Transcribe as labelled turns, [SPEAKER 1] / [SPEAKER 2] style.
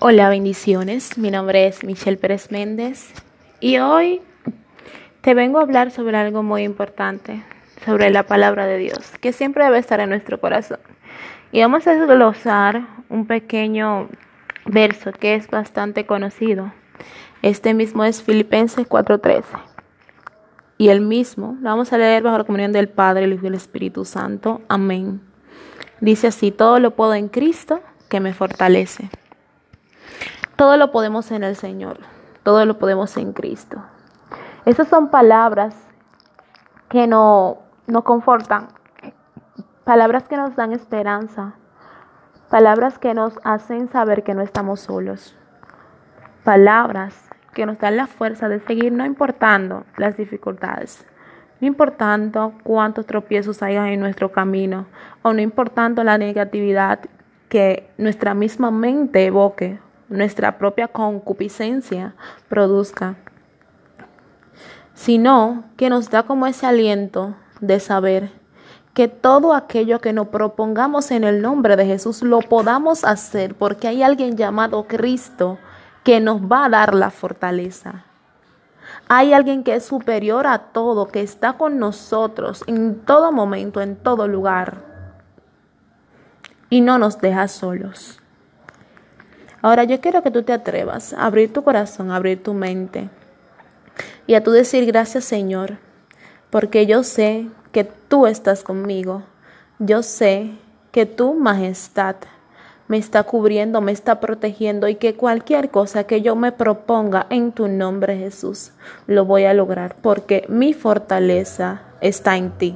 [SPEAKER 1] Hola, bendiciones. Mi nombre es Michelle Pérez Méndez y hoy te vengo a hablar sobre algo muy importante, sobre la palabra de Dios, que siempre debe estar en nuestro corazón. Y vamos a desglosar un pequeño verso que es bastante conocido. Este mismo es Filipenses 4:13. Y el mismo lo vamos a leer bajo la comunión del Padre, el Hijo y el Espíritu Santo. Amén. Dice así, todo lo puedo en Cristo que me fortalece. Todo lo podemos en el Señor, todo lo podemos en Cristo. Esas son palabras que no, nos confortan, palabras que nos dan esperanza, palabras que nos hacen saber que no estamos solos, palabras que nos dan la fuerza de seguir no importando las dificultades, no importando cuántos tropiezos haya en nuestro camino. O no importando la negatividad que nuestra misma mente evoque nuestra propia concupiscencia produzca, sino que nos da como ese aliento de saber que todo aquello que nos propongamos en el nombre de Jesús lo podamos hacer porque hay alguien llamado Cristo que nos va a dar la fortaleza. Hay alguien que es superior a todo, que está con nosotros en todo momento, en todo lugar. Y no nos deja solos. Ahora yo quiero que tú te atrevas a abrir tu corazón, a abrir tu mente y a tú decir gracias Señor, porque yo sé que tú estás conmigo. Yo sé que tu majestad me está cubriendo, me está protegiendo y que cualquier cosa que yo me proponga en tu nombre Jesús, lo voy a lograr porque mi fortaleza está en ti.